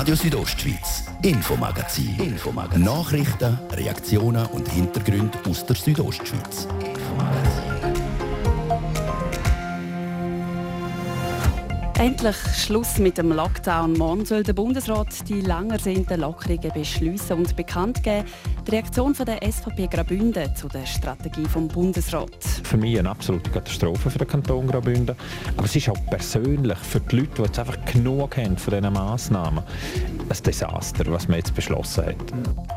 Radio Südostschweiz, Infomagazin. Infomagazin. Nachrichten, Reaktionen und Hintergründe aus der Südostschweiz. Endlich Schluss mit dem Lockdown. Morgen soll der Bundesrat die lang ersehnten Lockerungen beschließen und bekannt geben. Die Reaktion von der SVP Graubünden zu der Strategie vom Bundesrat. Für mich eine absolute Katastrophe für den Kanton Graubünden. Aber es ist auch persönlich für die Leute, die jetzt einfach genug haben von diesen Massnahmen, ein Desaster, was man jetzt beschlossen hat.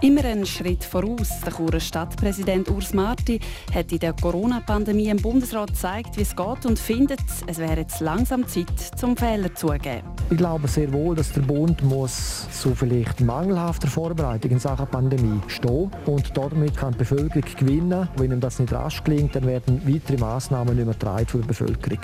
Immer einen Schritt voraus. Der Churer Stadtpräsident Urs Marti hat in der Corona-Pandemie im Bundesrat gezeigt, wie es geht und findet, es wäre jetzt langsam Zeit, zum Fehler zugeben. Ich glaube sehr wohl, dass der Bund muss zu vielleicht mangelhafter Vorbereitung in Sachen Pandemie stehen und damit kann die Bevölkerung gewinnen. Wenn ihm das nicht rasch gelingt, dann werden weitere Massnahmen nicht mehr für die Bevölkerung.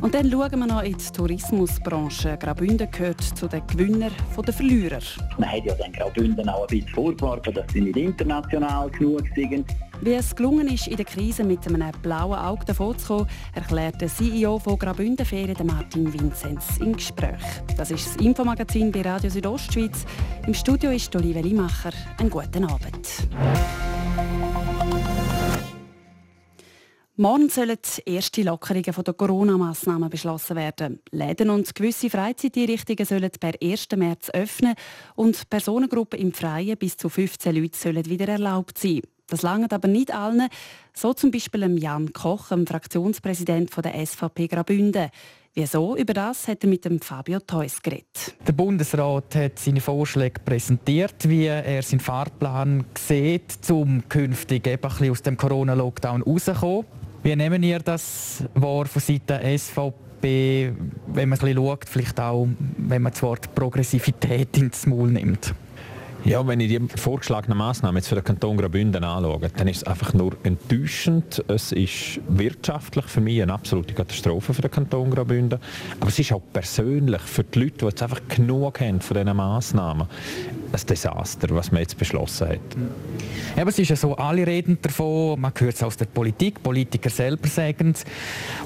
Und dann schauen wir noch in die Tourismusbranche. Graubünden gehört zu den Gewinnern der Verlierer. Man hat ja den Graubünden auch ein bisschen vorgeworfen, dass sie nicht international genug sind. Wie es gelungen ist, in der Krise mit einem blauen Auge davonzukommen, erklärt der CEO von Graubünden Ferien, Martin Vinzenz, im Gespräch. Das ist das Infomagazin bei Radio Südostschweiz. Im Studio ist Olivia Limacher. Einen guten Abend. Morgen sollen die ersten Lockerungen der Corona-Massnahmen beschlossen werden. Läden und gewisse Freizeiteinrichtungen sollen per 1. März öffnen und Personengruppen im Freien bis zu 15 Leute sollen wieder erlaubt sein. Das langt aber nicht allen, so zum Beispiel Jan Koch, dem Fraktionspräsident der SVP Graubünden. Wieso? Über das hat er mit dem Fabio Theus geredet. Der Bundesrat hat seine Vorschläge präsentiert, wie er seinen Fahrplan sieht, um künftig ein aus dem Corona-Lockdown rauszukommen. Wie nehmen ihr das wahr von Seiten SVP, wenn man es schaut, vielleicht auch, wenn man das Wort Progressivität ins Maul nimmt? Ja, wenn ich die vorgeschlagenen Massnahmen jetzt für den Kanton Graubünden anschaue, dann ist es einfach nur enttäuschend. Es ist wirtschaftlich für mich eine absolute Katastrophe für den Kanton Graubünden. Aber es ist auch persönlich für die Leute, die jetzt einfach genug haben von diesen Massnahmen, ein Desaster, was man jetzt beschlossen hat. Ja, aber es ist ja so, alle reden davon, man hört es aus der Politik, Politiker selber sagen es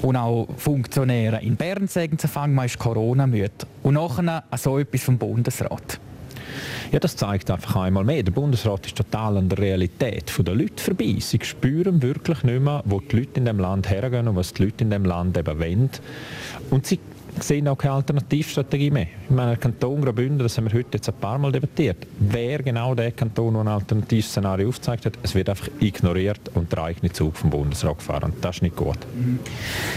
und auch Funktionäre in Bern sagen es, man ist Corona-müde. Und nachher so etwas vom Bundesrat. Ja, das zeigt einfach einmal mehr. Der Bundesrat ist total an der Realität der Leute vorbei. Sie spüren wirklich nicht mehr, wo die Leute in dem Land hergehen und was die Leute in dem Land eben wollen. Und sie sehen auch keine Alternativstrategie mehr. Ich meine, Kanton Graubünden, das haben wir heute jetzt ein paar Mal debattiert, wer genau der Kanton, der ein Alternativszenario aufgezeigt hat, es wird einfach ignoriert und der eigene Zug vom Bundesrat gefahren. Das ist nicht gut.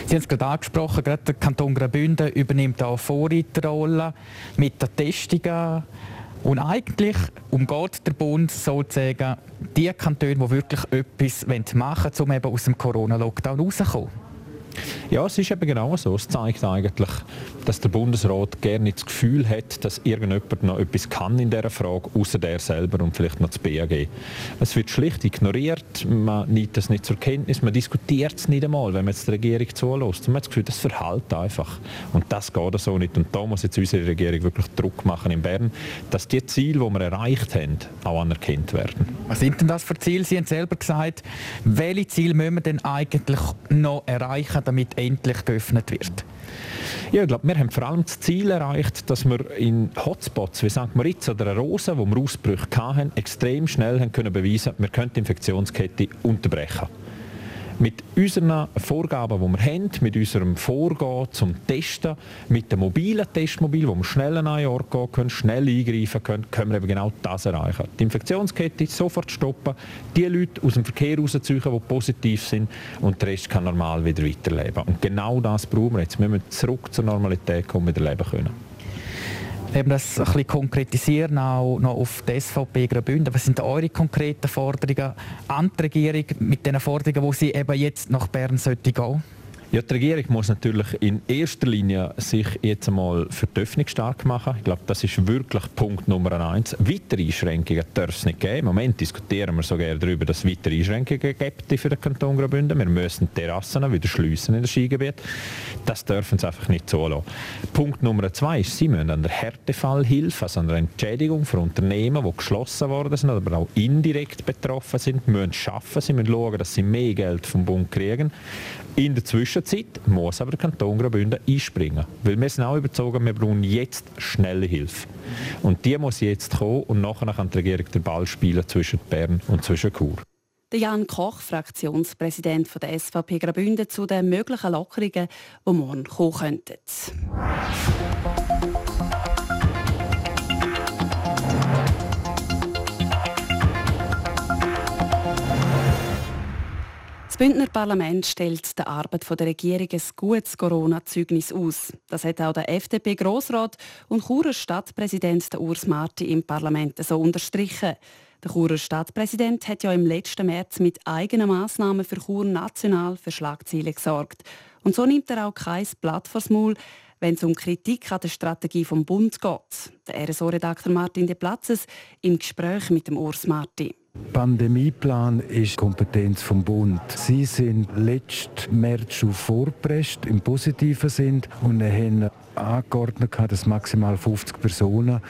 Sie haben es gerade angesprochen, gerade der Kanton Graubünden übernimmt auch Vorreiterrolle mit den Testungen und eigentlich umgeht der Bund sozusagen die Kantone, die wirklich etwas machen wollen, um eben aus dem Corona-Lockdown rauszukommen. Ja, es ist eben genau so. Es zeigt eigentlich, dass der Bundesrat gerne das Gefühl hat, dass irgendjemand noch etwas kann in dieser Frage, außer der selber und vielleicht noch das BAG. Es wird schlicht ignoriert, man nimmt das nicht zur Kenntnis, man diskutiert es nicht einmal, wenn man jetzt die Regierung zulässt. Man hat das Gefühl, das verhält einfach. Und das geht so nicht. Und da muss jetzt unsere Regierung wirklich Druck machen in Bern, dass die Ziele, die wir erreicht haben, auch anerkannt werden. Was sind denn das für Ziele? Sie haben selber gesagt, welche Ziele müssen wir denn eigentlich noch erreichen, damit endlich geöffnet wird? Ja, ich glaube, wir haben vor allem das Ziel erreicht, dass wir in Hotspots wie St. Moritz oder Rosen, wo wir Ausbrüche hatten, extrem schnell haben können beweisen, wir können die Infektionskette unterbrechen mit unseren Vorgaben, die wir haben, mit unserem Vorgehen zum Testen, mit dem mobilen Testmobil, wo wir schnell an einen Ort gehen können, schnell eingreifen können, können wir eben genau das erreichen. Die Infektionskette sofort stoppen, die Leute aus dem Verkehr rausziehen, die positiv sind und der Rest kann normal wieder weiterleben. Und genau das brauchen wir jetzt. Wir müssen zurück zur Normalität kommen, wieder leben können eben das ein bisschen konkretisieren, auch noch auf die SVP Graubünden. Was sind eure konkreten Forderungen an die Regierung mit den Forderungen, die sie eben jetzt nach Bern sollte gehen? Ja, die Regierung muss natürlich in erster Linie sich jetzt einmal für die Öffnung stark machen. Ich glaube, das ist wirklich Punkt Nummer eins. Weitere Einschränkungen darf es nicht geben. Im Moment diskutieren wir so gerne darüber, dass es weitere Einschränkungen gibt für den Kanton Graubünden. Wir müssen Terrassen wieder schliessen in das Skigebiet. Das dürfen sie einfach nicht zulassen. Punkt Nummer zwei ist, sie müssen an der Härtefallhilfe, also an der Entschädigung für Unternehmen, die geschlossen worden sind, aber auch indirekt betroffen sind, müssen schaffen. Sie müssen schauen, dass sie mehr Geld vom Bund kriegen. In der Zwischenzeit muss aber der Kanton Graubünden einspringen, weil wir sind auch überzeugt, wir brauchen jetzt schnelle Hilfe. Und die muss jetzt kommen und nachher kann die Regierung den Ball spielen zwischen Bern und zwischen Chur. Der Jan Koch, Fraktionspräsident der SVP Graubünden, zu den möglichen Lockerungen, die morgen kommen könnten. Bündner Parlament stellt der Arbeit der Regierung ein gutes Corona-Zeugnis aus. Das hat auch der FDP-Grossrat und Churer Stadtpräsident Urs Marti im Parlament so unterstrichen. Der Churer Stadtpräsident hat ja im letzten März mit eigenen Massnahmen für Chur national für Schlagzeilen gesorgt. Und so nimmt er auch kein Blatt vors Maul, wenn es um Kritik an der Strategie vom Bund geht. Der RSO-Redakteur Martin De Platzes im Gespräch mit dem Urs Marti. Pandemieplan ist Kompetenz vom Bund. Sie sind letzten März schon vorgepresst, im positiven Sinn, und haben angeordnet, dass maximal 50 Personen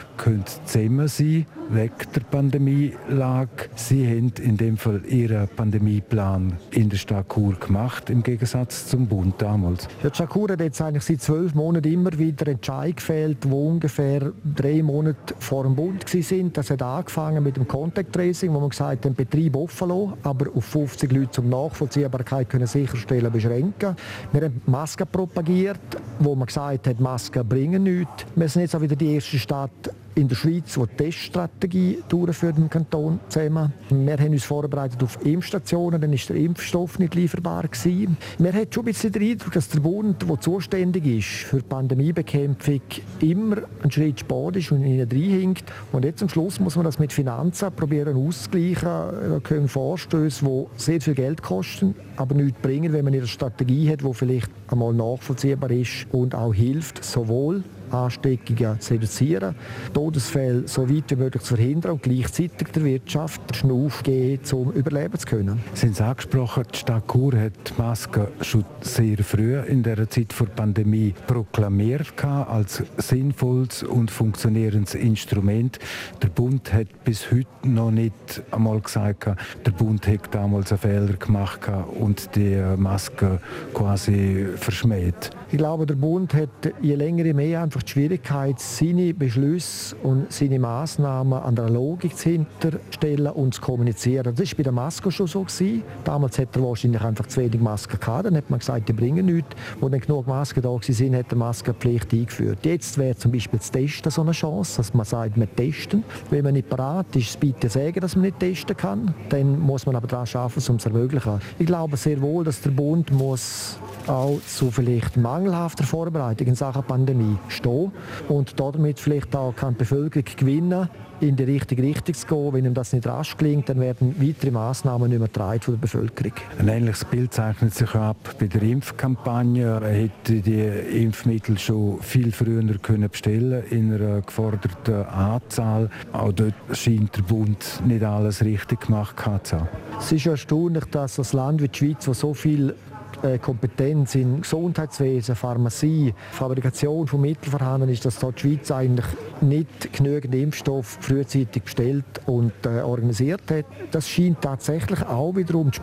zusammen sein können, wegen der Pandemielage. Sie haben in dem Fall ihren Pandemieplan in der Stadt Chur gemacht, im Gegensatz zum Bund damals. Ja, die Stadt Chur hat jetzt eigentlich seit zwölf Monaten immer wieder Entscheidungen gefällt, die ungefähr drei Monate vor dem Bund waren. Das hat angefangen mit dem Contact Tracing, wo man gesagt hat, den Betrieb offen lassen, aber auf 50 Leute zum Nachvollziehbarkeit können sicherstellen beschränken. Wir haben Masken propagiert, wo man gesagt hat, Masken bringen nichts. Wir sind jetzt auch wieder die erste Stadt in der Schweiz, die die Teststrategie durchführt im Kanton zusammen. Wir haben uns vorbereitet auf Impfstationen, dann ist der Impfstoff nicht lieferbar gewesen. Wir haben schon ein bisschen den Eindruck, dass der Bund, der zuständig ist für die Pandemiebekämpfung, immer einen Schritt spät ist und ihnen reinhinkt. Und jetzt am Schluss muss man das mit Finanzen probieren auszugleichen. Da kommen Vorstöße, die sehr viel Geld kosten, aber nichts bringen, wenn man eine Strategie hat, die vielleicht einmal nachvollziehbar ist und auch hilft, sowohl Ansteckungen zu reduzieren, Todesfälle so weit wie möglich zu verhindern und gleichzeitig der Wirtschaft den Schnuff geben, um überleben zu können. Sie haben es angesprochen, die Stadt Chur hat die Maske schon sehr früh in der Zeit der Pandemie proklamiert als sinnvolles und funktionierendes Instrument. Der Bund hat bis heute noch nicht einmal gesagt, der Bund hat damals einen Fehler gemacht und die Maske quasi verschmäht. Ich glaube, der Bund hat je länger je mehr einfach die Schwierigkeit, seine Beschlüsse und seine Massnahmen an der Logik zu hinterstellen und zu kommunizieren. Das war bei der Maske schon so. Gewesen. Damals hat er wahrscheinlich einfach zu wenig Masken gehabt. Dann hat man gesagt, die bringen nichts. Wo dann genug Masken da waren, hat er Maskenpflicht eingeführt. Jetzt wäre zum Beispiel das Testen so eine Chance, dass man sagt, wir testen. Wenn man nicht parat ist, bitte sagen, dass man nicht testen kann. Dann muss man aber daran arbeiten, um es zu ermöglichen. Ich glaube sehr wohl, dass der Bund muss auch zu vielleicht mangelhafter Vorbereitung in Sachen Pandemie stehen und damit vielleicht auch kann die Bevölkerung gewinnen in die richtige Richtung zu gehen. Wenn ihm das nicht rasch gelingt, dann werden weitere Massnahmen nicht mehr von der Bevölkerung. Ein ähnliches Bild zeichnet sich ab bei der Impfkampagne. Er hätte die Impfmittel schon viel früher können bestellen in einer geforderten Anzahl. Auch dort scheint der Bund nicht alles richtig gemacht zu haben. Es ist erstaunlich, dass das Land wie die Schweiz, wo so viel Kompetenz in Gesundheitswesen, Pharmazie, Fabrikation von Mitteln vorhanden ist, dass dort die Schweiz eigentlich nicht genügend Impfstoff frühzeitig bestellt und äh, organisiert hat. Das scheint tatsächlich auch wiederum zu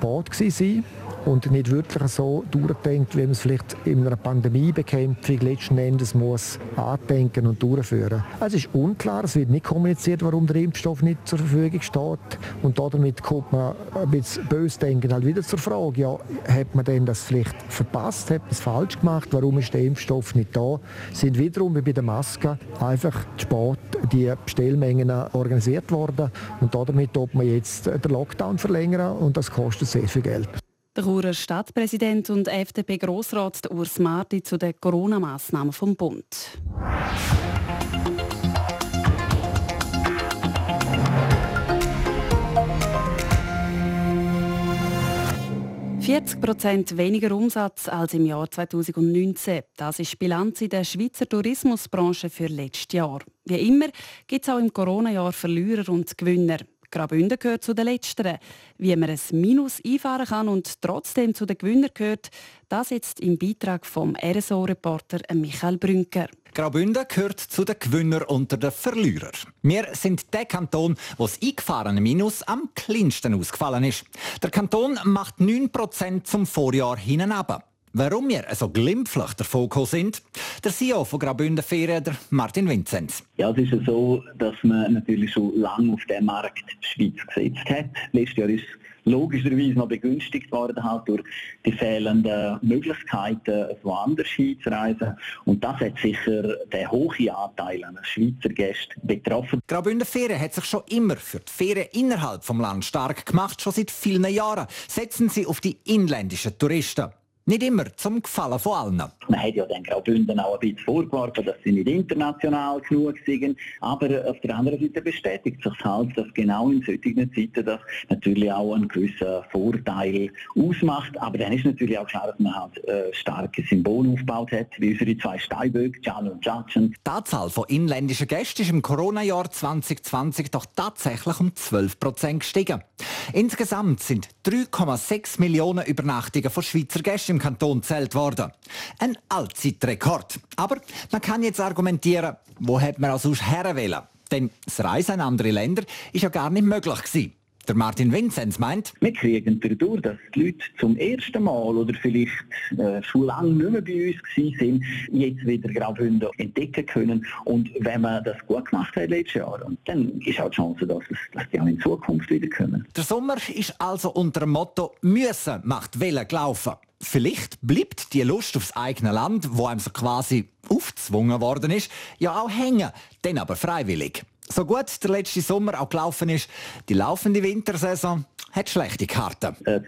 sein und nicht wirklich so durchdenkt, wie man es vielleicht in einer Pandemiebekämpfung letzten Endes muss andenken und durchführen. Es ist unklar, es wird nicht kommuniziert, warum der Impfstoff nicht zur Verfügung steht und damit kommt man ein bisschen böse denken halt wieder zur Frage, ja, hat man denn das vielleicht verpasst, hat es falsch gemacht, warum ist der Impfstoff nicht da? Sind wiederum wie bei der Maske einfach spät die Bestellmengen organisiert worden und damit tut man jetzt den Lockdown verlängern und das kostet sehr viel Geld. Der Churer Stadtpräsident und FDP-Grossrat Urs Marti zu den Corona-Massnahmen vom Bund. Prozent weniger Umsatz als im Jahr 2019. Das ist die Bilanz in der Schweizer Tourismusbranche für letztes Jahr. Wie immer gibt es auch im Corona-Jahr Verlierer und Gewinner. Graubünden gehört zu den Letzteren. Wie man ein Minus einfahren kann und trotzdem zu den Gewinnern gehört, das jetzt im Beitrag vom RSO-Reporter Michael Brünker. Graubünden gehört zu den Gewinnern unter den Verlierern. Wir sind der Kanton, wo das eingefahrene Minus am kleinsten ausgefallen ist. Der Kanton macht 9% zum Vorjahr hinab. Warum wir so glimpflich davon sind, der CEO von Graubünden Ferien, der Martin Vinzenz. Ja, es ist ja so, dass man natürlich schon lange auf dem Markt Schweiz gesetzt hat. Letztes Jahr ist logischerweise noch begünstigt worden halt durch die fehlenden Möglichkeiten, woanders hinzureisen. Und das hat sicher den hohen Anteil an Schweizer Gästen betroffen. Graubünden Ferien hat sich schon immer für die Ferien innerhalb vom Land stark gemacht. Schon seit vielen Jahren setzen sie auf die inländischen Touristen. Nicht immer zum Gefallen von allen. Man hat ja dann Graubünden auch ein bisschen vorgeworfen, dass sie nicht international genug sind. Aber auf der anderen Seite bestätigt sich halt, dass genau in solchen Zeiten das natürlich auch einen gewissen Vorteil ausmacht. Aber dann ist natürlich auch klar, dass man halt äh, starke Symbole aufgebaut hat, wie unsere zwei Steinböcke, Jan und Judgen. Die Anzahl von inländischen Gästen ist im Corona-Jahr 2020 doch tatsächlich um 12 Prozent gestiegen. Insgesamt sind 3,6 Millionen Übernachtungen von Schweizer Gästen Kanton zählt worden. Ein Allzeitrekord. Aber man kann jetzt argumentieren, wo hat man auch sonst herwählen? Denn das Reisen in andere Länder ist ja gar nicht möglich gewesen. Der Martin Vinzenz meint, wir kriegen dadurch, dass die Leute zum ersten Mal oder vielleicht äh, schon lange nicht mehr bei uns sind, jetzt wieder Graubünden entdecken können. Und wenn man das gut gemacht hat letztes Jahr, dann ist auch die Chance, dass, es, dass die auch in Zukunft wieder kommen. Der Sommer ist also unter dem Motto «Müssen macht Welle gelaufen». Vielleicht bleibt die Lust aufs eigene Land, wo einem so quasi aufgezwungen worden ist, ja auch hängen, dann aber freiwillig. So gut der letzte Sommer auch gelaufen ist, die laufende Wintersaison hat schlechte Karten. Äh,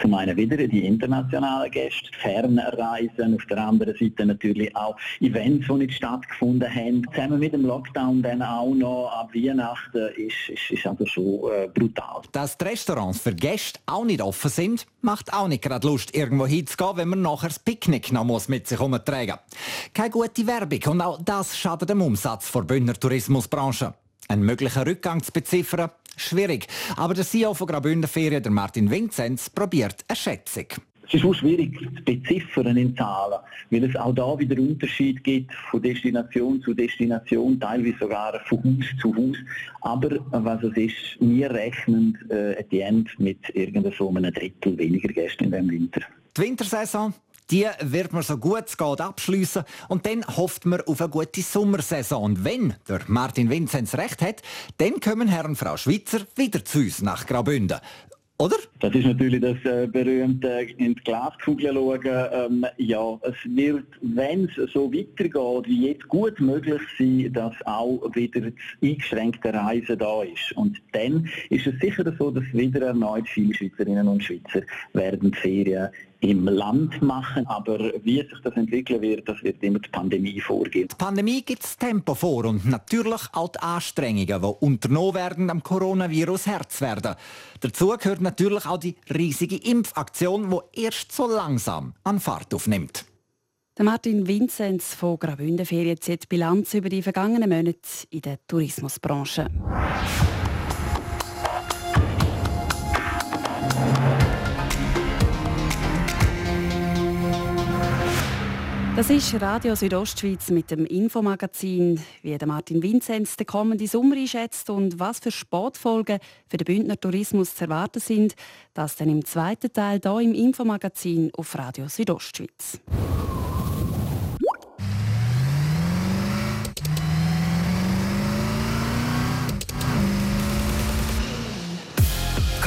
zum einen wieder die internationalen Gäste, Fernreisen, auf der anderen Seite natürlich auch Events, die nicht stattgefunden haben. Zusammen mit dem Lockdown dann auch noch ab Weihnachten ist, ist, ist also schon äh, brutal. Dass die Restaurants für Gäste auch nicht offen sind, macht auch nicht gerade Lust, irgendwo hinzugehen, wenn man nachher das Picknick noch muss mit sich herumtragen muss. Keine gute Werbung und auch das schadet dem Umsatz der Bündner Tourismusbranche. Einen möglichen Rückgang zu beziffern, schwierig. Aber der CEO von Graubünden Ferien, der Martin Vinzenz, probiert eine Schätzung. Es ist auch schwierig zu beziffern in Zahlen, weil es auch da wieder Unterschied gibt von Destination zu Destination, teilweise sogar von Haus zu Haus. Aber was es ist, wir rechnen äh, at the end mit irgendeinem so Drittel weniger Gäste in diesem Winter. Die Wintersaison die wird man so gut es geht abschliessen und dann hofft man auf eine gute Sommersaison. Und wenn der Martin Vinzenz recht hat, dann kommen Herr und Frau Schweizer wieder zu uns nach Graubünden. Oder? Das ist natürlich das äh, berühmte in die Glaskugel schauen. Ähm, ja, es wird, wenn es so weitergeht, wie jetzt gut möglich sein, dass auch wieder das eingeschränkte Reisen da ist. Und dann ist es sicher so, dass wieder erneut viele Schweizerinnen und Schweizer werden Ferien im Land machen. Aber wie sich das entwickeln wird, das wird immer die Pandemie vorgehen. Die Pandemie gibt das Tempo vor und natürlich auch die Anstrengungen, die unternommen werden, am Coronavirus Herz werden. Dazu gehört natürlich auch die riesige Impfaktion, die erst so langsam an Fahrt aufnimmt. Der Martin Vinzenz von Graubünden Ferien zieht Bilanz über die vergangenen Monate in der Tourismusbranche. Das ist Radio Südostschweiz mit dem Infomagazin, wie der Martin Vinzenz den kommenden Sommer einschätzt und was für Sportfolgen für den Bündner Tourismus zu erwarten sind. Das dann im zweiten Teil hier im Infomagazin auf Radio Südostschweiz.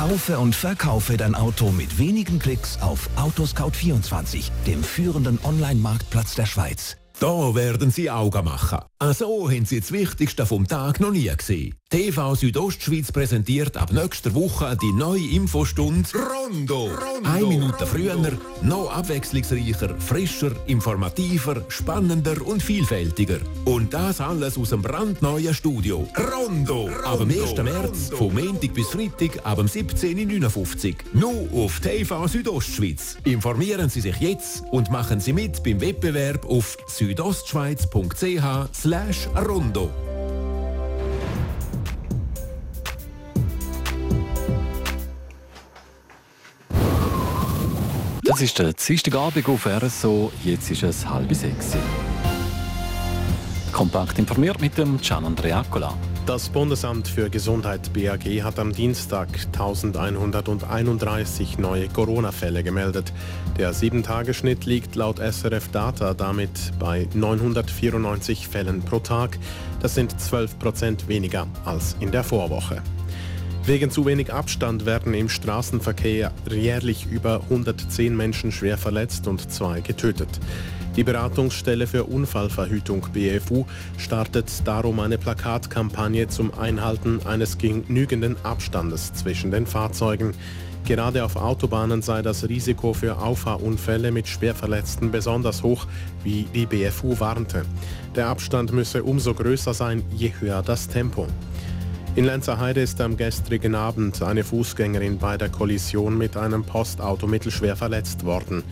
Kaufe und verkaufe dein Auto mit wenigen Klicks auf Autoscout24, dem führenden Online-Marktplatz der Schweiz. Da werden Sie Augen machen. Also haben Sie das Wichtigste vom Tag noch nie gesehen. TV Südostschweiz präsentiert ab nächster Woche die neue Infostunde Rondo. Rondo. Eine Minute früher, noch abwechslungsreicher, frischer, informativer, spannender und vielfältiger. Und das alles aus dem brandneuen Studio. Rondo. Rondo. Ab dem 1. März, vom Montag bis Freitag, ab dem 17.59 Nur auf TV Südostschweiz. Informieren Sie sich jetzt und machen Sie mit beim Wettbewerb auf südostschweiz.ch slash rondo. Das ist der Dienstagabend auf RSO, jetzt ist es halb sechs. Kompakt informiert mit dem Gian Andrea Accola. Das Bundesamt für Gesundheit BAG hat am Dienstag 1131 neue Corona-Fälle gemeldet. Der 7-Tage-Schnitt liegt laut SRF Data damit bei 994 Fällen pro Tag. Das sind 12 Prozent weniger als in der Vorwoche. Wegen zu wenig Abstand werden im Straßenverkehr jährlich über 110 Menschen schwer verletzt und zwei getötet. Die Beratungsstelle für Unfallverhütung BFU startet darum eine Plakatkampagne zum Einhalten eines genügenden Abstandes zwischen den Fahrzeugen. Gerade auf Autobahnen sei das Risiko für Auffahrunfälle mit Schwerverletzten besonders hoch, wie die BFU warnte. Der Abstand müsse umso größer sein, je höher das Tempo. In Lenzerheide ist am gestrigen Abend eine Fußgängerin bei der Kollision mit einem Postauto mittelschwer verletzt worden.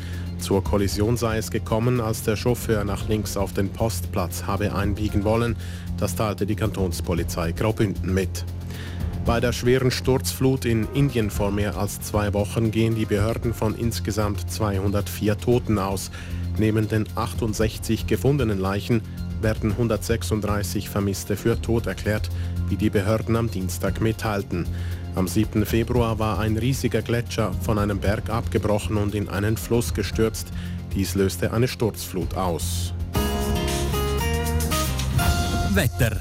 Zur Kollision sei es gekommen, als der Chauffeur nach links auf den Postplatz habe einbiegen wollen. Das teilte die Kantonspolizei Graubünden mit. Bei der schweren Sturzflut in Indien vor mehr als zwei Wochen gehen die Behörden von insgesamt 204 Toten aus. Neben den 68 gefundenen Leichen werden 136 Vermisste für tot erklärt, wie die Behörden am Dienstag mitteilten. Am 7. Februar war ein riesiger Gletscher von einem Berg abgebrochen und in einen Fluss gestürzt. Dies löste eine Sturzflut aus. Wetter.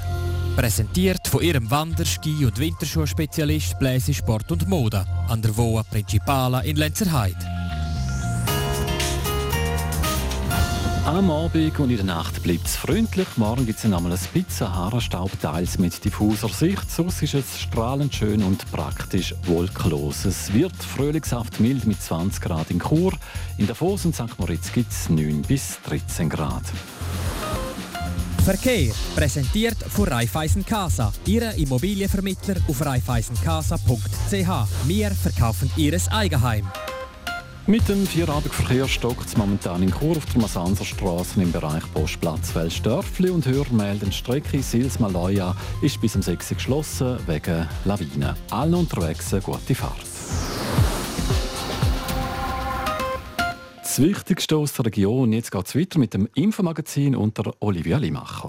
Präsentiert von ihrem Wander-, Ski- und Winterschuhspezialist Bläse Sport und Mode an der Voa Principala in Lenzerheide. Am Abend und in der Nacht bleibt es freundlich. Morgen gibt es einmal ein bisschen Sahara-Staub, teils mit diffuser Sicht. Sonst ist es strahlend schön und praktisch wolkenlos. Es wird frühlingshaft mild mit 20 Grad in Chur. In Davos und St. Moritz gibt es 9 bis 13 Grad. Verkehr präsentiert von Raiffeisen Casa, Ihre Immobilienvermittler auf raiffeisencasa.ch. Wir verkaufen Ihres Eigenheim. Mit dem Vierabendverkehr stockt es momentan in Chur auf der Masanserstraße im Bereich Postplatz Welsdörfli und Hörmelden Strecke Sils-Maloja ist bis um 6 Uhr geschlossen wegen Lawinen. Allen unterwegs eine gute Fahrt. Das Wichtigste aus der Region. Jetzt geht es weiter mit dem Infomagazin unter Olivia Limacher.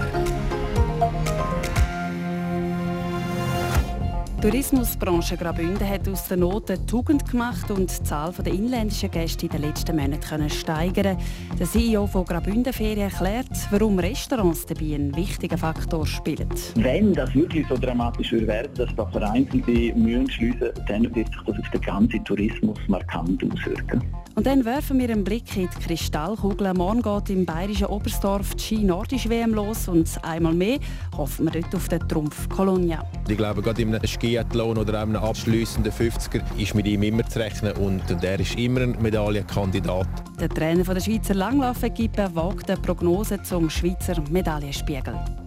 Die Tourismusbranche Graubünden hat aus der Not eine Tugend gemacht und die Zahl der inländischen Gäste in den letzten Monaten steigern Der CEO von Graubünden Ferien erklärt, warum Restaurants dabei einen wichtigen Faktor spielen. Wenn das wirklich so dramatisch wird, dass da vereinzelte Mühen schliessen, dann wird sich das auf den ganzen Tourismus markant auswirken. Und dann werfen wir einen Blick in die Kristallkugel. Morgen geht im bayerischen Oberstdorf die Ski-Nordisch WM los und einmal mehr hoffen wir dort auf den Trumpf Colonia. Ich glaube, gerade in einem Skiathlon oder einem abschliessenden 50er ist mit ihm immer zu rechnen und er ist immer ein Medaillenkandidat. Der Trainer der Schweizer Langlauf-Equipe wagt eine Prognose zum Schweizer Medaillenspiegel.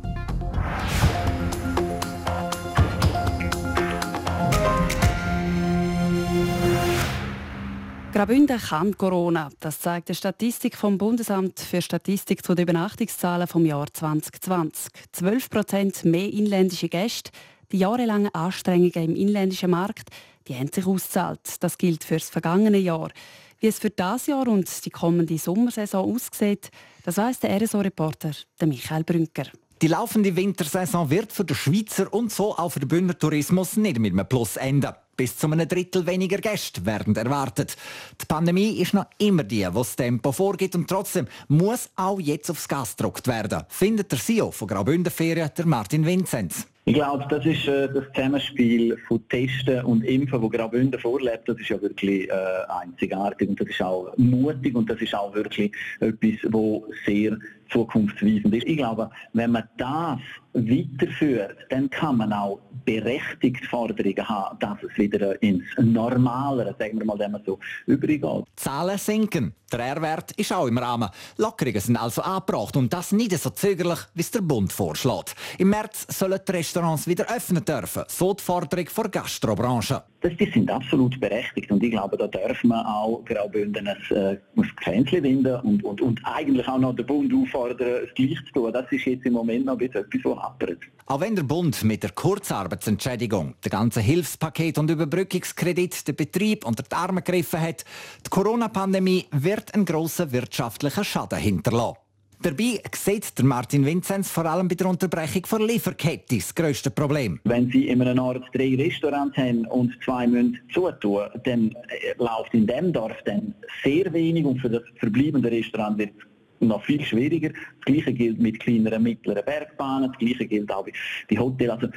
Graubünden kann Corona. Das zeigt die Statistik vom Bundesamt für Statistik zu den Übernachtungszahlen vom Jahr 2020. 12 Prozent mehr inländische Gäste. Die jahrelangen Anstrengungen im inländischen Markt die haben sich ausgezahlt. Das gilt für das vergangene Jahr. Wie es für das Jahr und die kommende Sommersaison aussieht, das weiss der RSO-Reporter Michael Brünker. Die laufende Wintersaison wird für den Schweizer und so auch für den Bündner Tourismus nicht mit einem Plus enden. Bis zu einem Drittel weniger Gäste werden erwartet. Die Pandemie ist noch immer die, die das Tempo vorgibt und trotzdem muss auch jetzt aufs Gas gedruckt werden, findet der CEO von Graubünden Ferien, der Martin Vinzenz. Ich glaube, das ist äh, das Zusammenspiel von Testen und Impfen, das Graubünden vorlebt. Das ist ja wirklich äh, einzigartig und das ist auch mutig und das ist auch wirklich etwas, wo sehr zukunftsweisend ist. Ich glaube, wenn man das weiterführt, dann kann man auch berechtigt Forderungen haben, dass es wieder ins Normalere, sagen wir mal, wenn man so übergeht. Zahlen sinken. Der R-Wert ist auch im Rahmen. Lockerungen sind also angebracht und das nicht so zögerlich, wie es der Bund vorschlägt. Im März sollen die Restaurants wieder öffnen dürfen. So die Forderung der Gastrobranche. Das, die sind absolut berechtigt und ich glaube, da dürfen wir auch Graubünden ein, äh, ein Grenzen winden und, und, und eigentlich auch noch den Bund auffordern, es gleich zu tun. Das ist jetzt im Moment noch etwas, was happert. Auch wenn der Bund mit der Kurzarbeitsentschädigung, der ganzen Hilfspaket und Überbrückungskredit den Betrieb unter die Arme gegriffen hat, die Corona-Pandemie wird einen grossen wirtschaftlichen Schaden hinterlassen. Dabei sieht der Martin Vinzenz vor allem bei der Unterbrechung der Lieferkette das grösste Problem. Wenn Sie in einem Ort drei Restaurants haben und zwei müssen zutun, dann äh, läuft in dem Dorf dann sehr wenig und für das verbleibende Restaurant wird noch viel schwieriger. Das Gleiche gilt mit kleineren, mittleren Bergbahnen, das Gleiche gilt auch bei Hotels. Also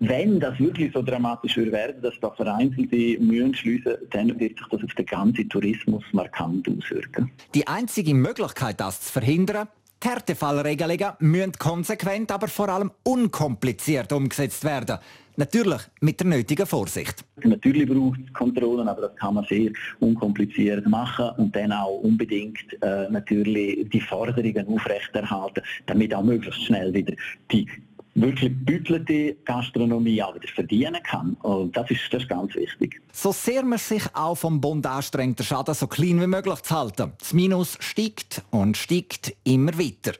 wenn das wirklich so dramatisch würde werden, dass da vereinzelte Mühen schliessen, dann wird sich das auf den ganzen Tourismus markant auswirken. Die einzige Möglichkeit, das zu verhindern, die Härtefallregelungen müssen konsequent, aber vor allem unkompliziert umgesetzt werden. Natürlich mit der nötigen Vorsicht. Natürlich braucht es Kontrollen, aber das kann man sehr unkompliziert machen und dann auch unbedingt äh, natürlich die Forderungen aufrechterhalten, damit auch möglichst schnell wieder die wirklich gebütelte Gastronomie auch wieder verdienen kann. Und das ist, das ist ganz wichtig. So sehr man sich auch vom Bund anstrengt, den Schaden so klein wie möglich zu halten. Das Minus steigt und steigt immer weiter.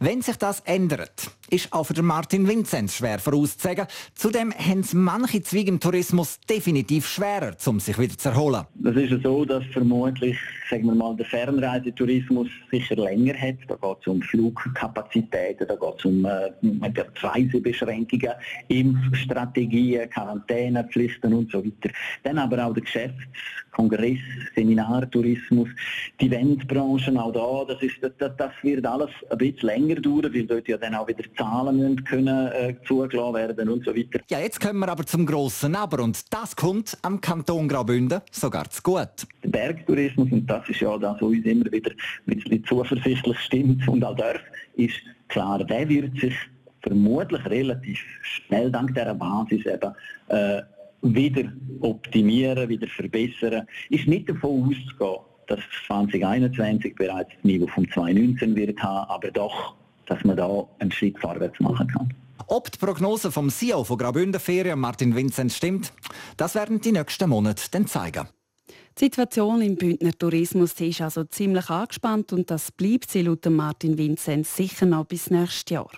Wenn sich das ändert, ist auch für Martin Vinzenz schwer vorauszusagen. Zudem haben es manche Zweige im Tourismus definitiv schwerer, um sich wieder zu erholen. Das ist so, dass vermutlich sagen wir mal, der Fernreisetourismus sicher länger hat. Da geht es um Flugkapazitäten, da geht es um äh, Reisebeschränkungen, Impfstrategien, Quarantänepflichten und so weiter. Dann aber auch der Geschäfts-, Kongress-, Seminartourismus, die Eventbranchen, auch da, das, ist, das, das wird alles ein bisschen länger dauern, weil dort ja dann auch wieder Zahlen müssen können, äh, zugelassen werden und so weiter. Ja, jetzt kommen wir aber zum grossen Aber und das kommt am Kanton Graubünden sogar zu gut. Der Bergtourismus, und das ist ja das, was uns immer wieder ein bisschen zuversichtlich stimmt und auch darf, ist klar, der wird sich vermutlich relativ schnell dank dieser Basis eben äh, wieder optimieren, wieder verbessern. Ist nicht davon auszugehen, dass 2021 bereits das Niveau von 2019 wird haben, aber doch dass man da einen Schritt vorwärts machen kann. Ob die Prognose vom CEO von Graubünden Ferien, Martin Vinzenz, stimmt, das werden die nächsten Monate dann zeigen. Die Situation im Bündner Tourismus ist also ziemlich angespannt und das bleibt sie laut Martin Vinzenz sicher noch bis nächstes Jahr.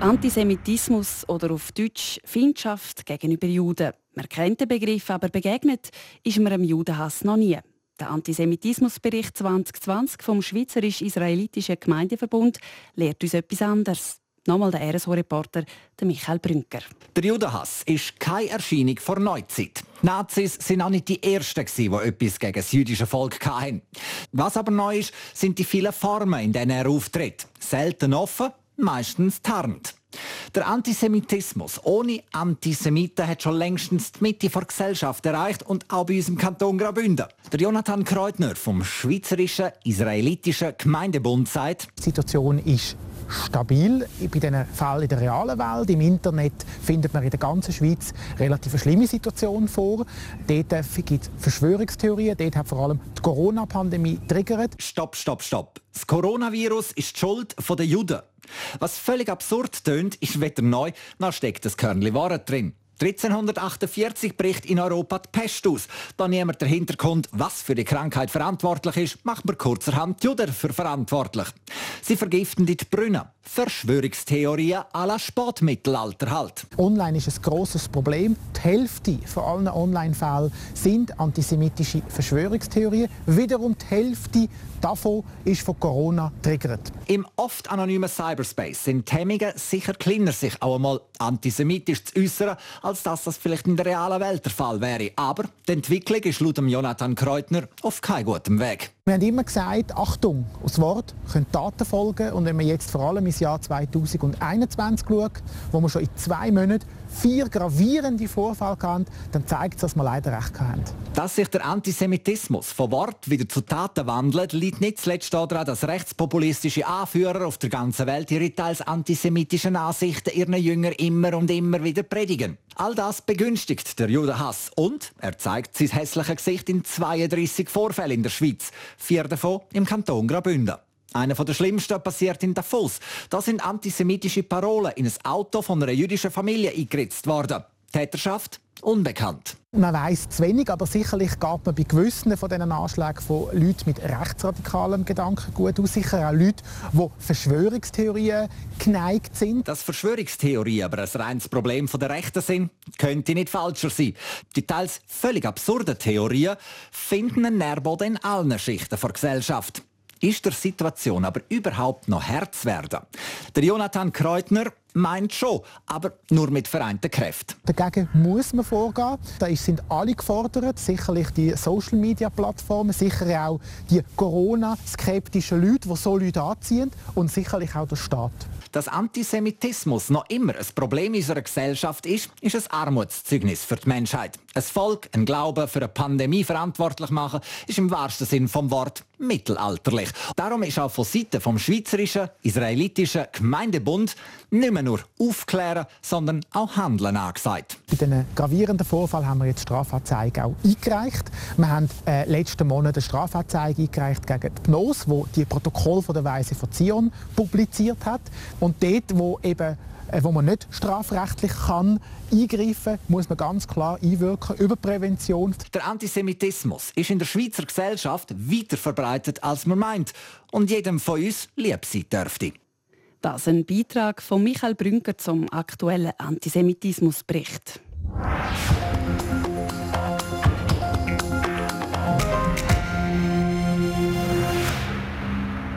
Antisemitismus oder auf Deutsch Feindschaft gegenüber Juden. Man kennt den Begriff, aber begegnet ist man dem Judenhass noch nie. Der Antisemitismusbericht 2020 vom Schweizerisch-Israelitischen Gemeindeverbund lehrt uns etwas anderes. Nochmal der RSO-Reporter Michael Brünker. Der Judenhass ist keine Erscheinung vor Neuzeit. Nazis sind auch nicht die Ersten, die etwas gegen das jüdische Volk hatten. Was aber neu ist, sind die vielen Formen, in denen er auftritt. Selten offen, meistens tarnt. Der Antisemitismus ohne Antisemiten hat schon längstens die Mitte der Gesellschaft erreicht und auch bei uns im Kanton Graubünden. Der Jonathan Kreutner vom Schweizerischen Israelitischen Gemeindebund sagt, die Situation ist stabil bei diesen Fällen in der realen Welt. Im Internet findet man in der ganzen Schweiz relativ schlimme Situation vor. Dort gibt es Verschwörungstheorien, dort hat vor allem die Corona-Pandemie triggert. Stopp, stopp, stopp. Das Coronavirus ist die Schuld der Juden. Was völlig absurd tönt, ist weder neu, noch steckt das Körnchen Wahrheit drin. 1348 bricht in Europa die Pest aus. Da niemand dahinter kommt, was für die Krankheit verantwortlich ist, macht man kurzerhand die Juden für verantwortlich. Sie vergiften die Brunnen. Verschwörungstheorien à la Sportmittelalter halt. Online ist ein grosses Problem. Die Hälfte von allen Online-Fällen sind antisemitische Verschwörungstheorien. Wiederum die Hälfte davon ist von Corona triggert. Im oft anonymen Cyberspace sind die Hemmungen sicher kleiner, sich auch einmal antisemitisch zu äußern, als dass das vielleicht in der realen Welt der Fall wäre. Aber die Entwicklung ist laut Jonathan Kreutner auf keinem guten Weg. Wir haben immer gesagt, Achtung, aus Wort können Taten folgen. Und wenn man jetzt vor allem ins Jahr 2021 schaut, wo wir schon in zwei Monaten vier gravierende Vorfälle hatten, dann zeigt es, dass wir leider recht haben. Dass sich der Antisemitismus von Wort wieder zu Taten wandelt, liegt nicht zuletzt daran, dass rechtspopulistische Anführer auf der ganzen Welt ihre teils antisemitischen Ansichten ihren Jüngern immer und immer wieder predigen. All das begünstigt der Judenhass und er zeigt sein hässliches Gesicht in 32 Vorfällen in der Schweiz, vier davon im Kanton Graubünden. Einer der schlimmsten passiert in Davos. Da sind antisemitische Parolen in ein Auto von einer jüdischen Familie eingeritzt worden. Täterschaft unbekannt. Man weiß zu wenig, aber sicherlich geht man bei gewissen von diesen Anschlägen von Leuten mit rechtsradikalem Gedankengut aus. Sicher auch Leute, die Verschwörungstheorien geneigt sind. Dass Verschwörungstheorien aber ein reines Problem der Rechten sind, könnte nicht falscher sein. Die teils völlig absurden Theorien finden einen Nährboden in allen Schichten der Gesellschaft ist der Situation aber überhaupt noch Herz werden? Der Jonathan Kreutner meint schon, aber nur mit vereinten Kräften. Dagegen muss man vorgehen. Da sind alle gefordert, sicherlich die Social-Media-Plattformen, sicher auch die Corona-skeptischen Leute, die so Leute anziehen und sicherlich auch der Staat. Dass Antisemitismus noch immer ein Problem unserer Gesellschaft ist, ist ein Armutszeugnis für die Menschheit. Ein Volk, ein Glaube für eine Pandemie verantwortlich machen, ist im wahrsten Sinn vom Wort mittelalterlich. Darum ist auch von Seiten vom Schweizerischen Israelitischen Gemeindebund nicht mehr nur aufklären, sondern auch handeln angesagt. Bei diesen gravierenden Vorfall haben wir jetzt Strafanzeige auch eingereicht. Wir haben äh, letzten Monat eine Strafanzeige eingereicht gegen die PNOS, wo die Protokoll von der Weise von Zion publiziert hat. Und dort, wo eben äh, wo man nicht strafrechtlich kann eingreifen, muss man ganz klar einwirken über Prävention. Der Antisemitismus ist in der Schweizer Gesellschaft weiter verbreitet, als man meint und jedem von uns lieb sein dürfte. Das ist ein Beitrag von Michael Brünker zum aktuellen Antisemitismusbericht.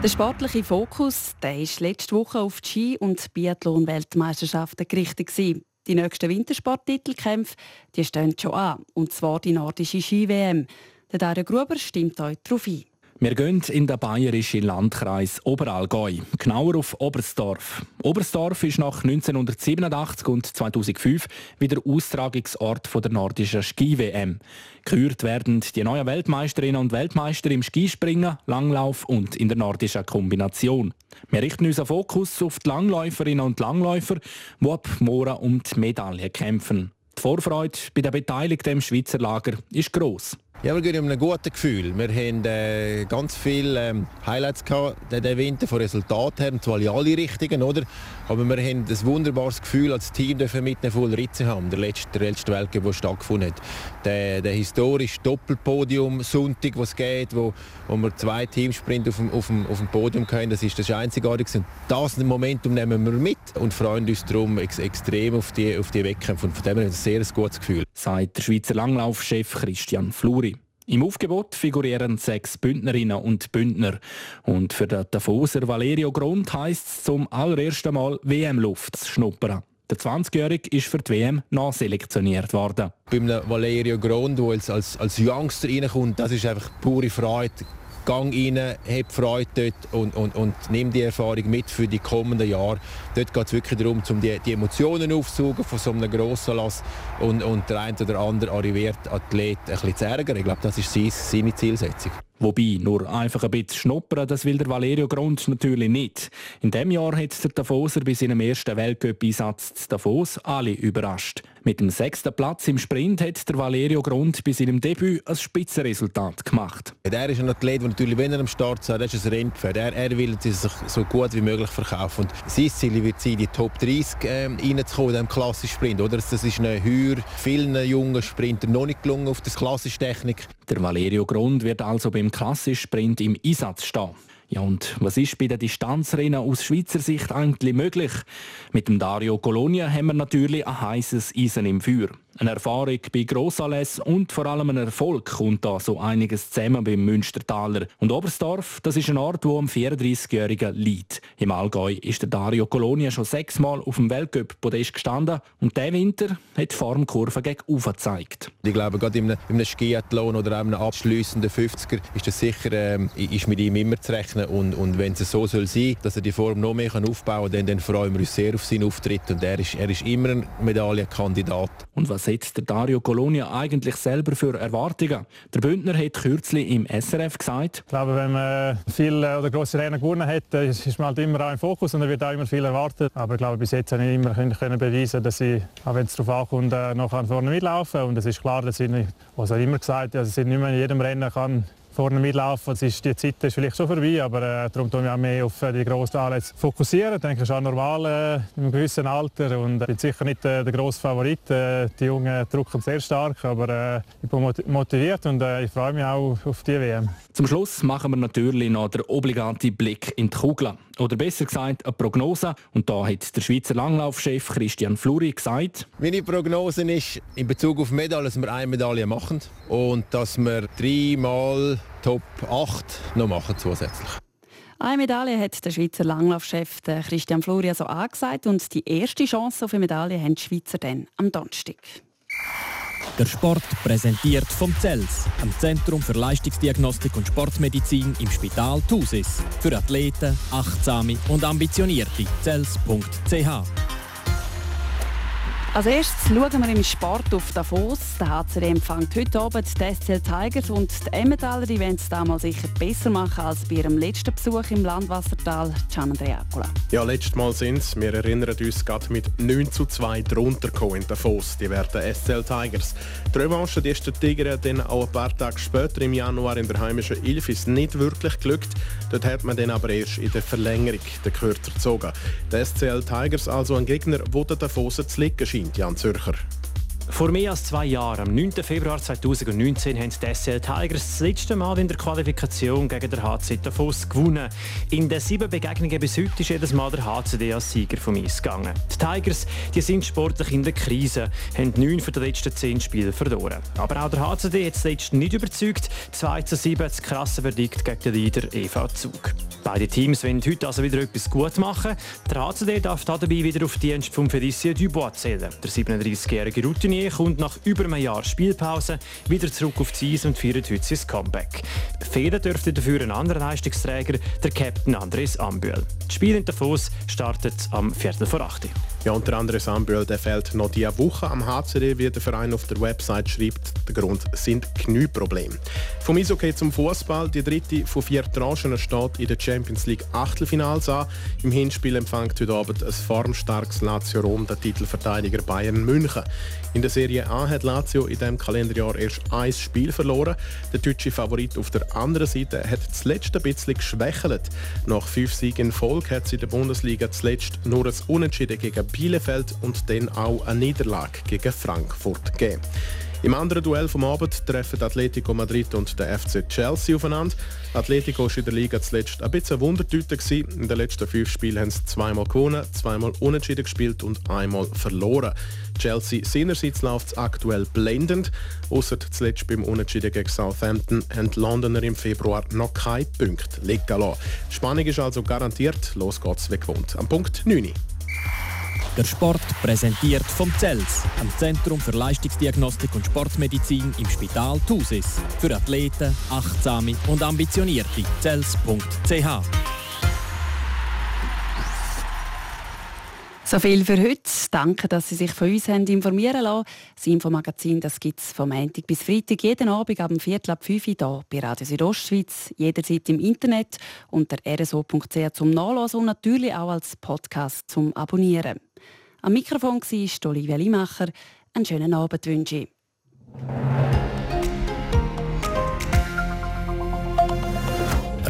Der sportliche Fokus der ist letzte Woche auf die Ski- und Biathlon-Weltmeisterschaften gerichtet. Die nächsten Wintersporttitelkämpfe die stehen schon an, und zwar die nordische Ski-WM. Der Dario Gruber stimmt euch darauf ein. Wir gehen in den bayerischen Landkreis Oberallgäu, genauer auf Oberstdorf. Oberstdorf ist nach 1987 und 2005 wieder Austragungsort der nordischen Ski-WM. Gekürt werden die neuen Weltmeisterinnen und Weltmeister im Skispringen, Langlauf und in der nordischen Kombination. Wir richten unseren Fokus auf die Langläuferinnen und Langläufer, die ab morgen um die Medaille kämpfen. Die Vorfreude bei den Beteiligten im Schweizer Lager ist gross. Ja, wir gehen mit einem guten Gefühl. Wir haben äh, ganz viele ähm, Highlights gehabt, diesen Winter von Resultaten her, zwar in alle Richtungen, oder? Aber wir haben ein wunderbares Gefühl als Team dürfen mit voll Ritze haben. Der letzte, der letzte Weltcup, der stattgefunden hat. Der, der historische Doppelpodium Sonntag, was geht, wo, wo wir zwei Teamsprint auf dem, auf dem, auf dem Podium hatten, das ist das einzigartig. Und das Momentum nehmen wir mit und freuen uns darum ex extrem auf die, auf die Wettkämpfe. Und von dem haben wir ein sehr gutes Gefühl. Sagt der Schweizer Langlaufchef Christian Fluri. Im Aufgebot figurieren sechs Bündnerinnen und Bündner. Und für den Davoser Valerio Grund heisst es zum allerersten Mal WM-Luft zu schnuppern. Der 20-Jährige ist für die WM nachselektioniert worden. Bei Valerio Grund, der als, als, als Youngster reinkommt, das ist einfach pure Freude gang rein, hab Freude dort und, und, und nimm die Erfahrung mit für die kommenden Jahre. Dort geht es wirklich darum, um die, die Emotionen aufzusaugen von so einem grossen Lass und, und der eine oder andere arriviert Athlet ein bisschen zu ärgern. Ich glaube, das ist seine Zielsetzung. Wobei, nur einfach ein bisschen schnuppern, das will der Valerio Grund natürlich nicht. In dem Jahr hat der Davoser bei seinem ersten Weltcup-Einsatz Davos alle überrascht. Mit dem sechsten Platz im Sprint hat der Valerio Grund bei seinem Debüt ein Spitzenresultat gemacht. Er ist ein Athlet, der natürlich, wenn er am Start ist, er ist ein Rennpferd. Er, er will sich so gut wie möglich verkaufen. Und sein Ziel wird sein, die Top 30 ähm, reinzukommen in diesem klassischen Sprint. Oder? Das ist eine Heuer vielen jungen Sprinter noch nicht gelungen auf der klassischen Technik. Der Valerio Grund wird also beim klassischen Sprint im Einsatz stehen. Ja, und was ist bei den Distanzrennen aus Schweizer Sicht eigentlich möglich? Mit dem Dario Colonia haben wir natürlich ein heißes Eisen im Feuer. Eine Erfahrung bei Grossanlässen und vor allem ein Erfolg kommt da so einiges zusammen beim Münstertaler. Und Oberstdorf, das ist ein Ort, wo am 34-Jährigen liegt. Im Allgäu ist der Dario Colonia schon sechsmal auf dem Weltcup-Podest gestanden und der Winter hat die Formkurve gegen Ufer gezeigt. Ich glaube, gerade in einem, in einem Skiathlon oder einem abschliessenden 50er ist das sicher ähm, ist mit ihm immer zu rechnen. Und, und wenn es so soll sein, dass er die Form noch mehr aufbauen kann, dann, dann freuen wir uns sehr auf seinen Auftritt. Und er ist, er ist immer ein Medaillenkandidat. Und was hat der Dario Colonia eigentlich selber für Erwartungen? Der Bündner hat kürzlich im SRF gesagt, ich glaube, wenn man viel oder grosse Rennen gewonnen hat, ist man halt immer auch im Fokus und da wird auch immer viel erwartet. Aber ich glaube, bis jetzt habe ich immer können beweisen, dass ich, auch wenn es darauf ankommt, noch vorne mitlaufen kann. Und es ist klar, dass ich, was er immer gesagt hat, dass ich nicht mehr in jedem Rennen kann vorne mitlaufen. Ist, die Zeit ist vielleicht schon vorbei, aber äh, darum tun wir auch mehr auf äh, die grossen Anlässe fokussieren. Ich denke, das ist auch normal äh, in einem gewissen Alter und ich bin sicher nicht äh, der grosse Favorit. Äh, die Jungen drücken sehr stark, aber äh, ich bin motiviert und äh, ich freue mich auch auf die WM. Zum Schluss machen wir natürlich noch den obligaten Blick in die Kugel. Oder besser gesagt, eine Prognose. Und da hat der Schweizer Langlaufchef Christian Fluri gesagt, Meine Prognose ist in Bezug auf Medaillen, dass wir eine Medaille machen und dass wir dreimal Top 8 noch machen zusätzlich. Eine Medaille hat der Schweizer Langlaufchef Christian Fluri also angesagt und die erste Chance auf eine Medaille haben die Schweizer dann am Donnerstag. Der Sport präsentiert vom CELS, am Zentrum für Leistungsdiagnostik und Sportmedizin im Spital Thusis. Für Athleten, Achtsame und Ambitionierte. CELS.ch als erstes schauen wir im Sport auf Davos. Der HCD empfängt heute Abend die SCL Tigers und die Emmentaler die wollen es damals sicher besser machen als bei ihrem letzten Besuch im Landwassertal. Gian Andreacola. Ja, letztes Mal sind es. Wir erinnern uns gerade mit 9 zu 2 drunter in Davos. Die werden SCL Tigers. Die Revanche die ist der Tiger dann auch ein paar Tage später im Januar in der heimischen Ilfis nicht wirklich glückt. Dort hat man dann aber erst in der Verlängerung den Kürzer gezogen. Die SCL Tigers also ein Gegner, wo der Davos zu liegen scheint. Jan Zürcher. Vor mehr als zwei Jahren, am 9. Februar 2019, haben die SCL Tigers das letzte Mal in der Qualifikation gegen den HC Davos gewonnen. In den sieben Begegnungen bis heute ist jedes Mal der HCD als Sieger vom Eis gegangen. Die Tigers die sind sportlich in der Krise, haben neun von den letzten zehn Spielen verloren. Aber auch der HCD hat zuletzt nicht überzeugt. 2 zu 7 das krasse Verdikt gegen den Leader EV Zug. Beide Teams wollen heute also wieder etwas gut machen. Der HCD darf dabei wieder auf die Dienst von Félicien Dubois zählen. Der 37-jährige Routinier kommt nach über einem Jahr Spielpause wieder zurück auf die Eis und feiert heute sein Comeback. Fehlen dürfte dafür ein anderer Leistungsträger, der Captain Andres Ambühl. Das Spiel in Davos startet am Viertel vor 8 ja, unter anderem Sambühl, der fehlt noch diese Woche am HCD, wie der Verein auf der Website schreibt. Der Grund sind Knieprobleme. Vom Eishockey zum Fußball. Die dritte von vier Tranchen steht in der Champions League Achtelfinals an. Im Hinspiel empfängt heute Abend ein formstarkes Lazio Rom den Titelverteidiger Bayern München. In der Serie A hat Lazio in diesem Kalenderjahr erst ein Spiel verloren. Der deutsche Favorit auf der anderen Seite hat zuletzt ein bisschen geschwächelt. Nach fünf Siegen in Folge hat sie in der Bundesliga zuletzt nur ein Unentschieden gegen Bielefeld und dann auch eine Niederlage gegen Frankfurt gegeben. Im anderen Duell vom Abend treffen Atletico Madrid und der FC Chelsea aufeinander. Atletico war in der Liga zuletzt ein bisschen Wundertüte. In den letzten fünf Spielen haben sie zweimal gewonnen, zweimal unentschieden gespielt und einmal verloren. Chelsea seinerseits läuft es aktuell blendend. Außer zuletzt beim Unentschieden gegen Southampton haben die Londoner im Februar noch keine Punkte liegen lassen. Spannung ist also garantiert. Los geht's wie gewohnt. Am Punkt 9. Der Sport präsentiert vom CELS, am Zentrum für Leistungsdiagnostik und Sportmedizin im Spital Thusis. Für Athleten, Achtsame und Ambitionierte. CELS.ch So viel für heute. Danke, dass Sie sich von uns haben informieren lassen. Das Infomagazin gibt es vom Montag bis Freitag jeden Abend ab dem Viertel ab 5 Uhr hier bei Radio Südostschweiz, jederzeit im Internet unter rso.ch zum Nachlesen und natürlich auch als Podcast zum Abonnieren. Am Mikrofon war Olivia Limacher. Einen schönen Abend wünsche ich.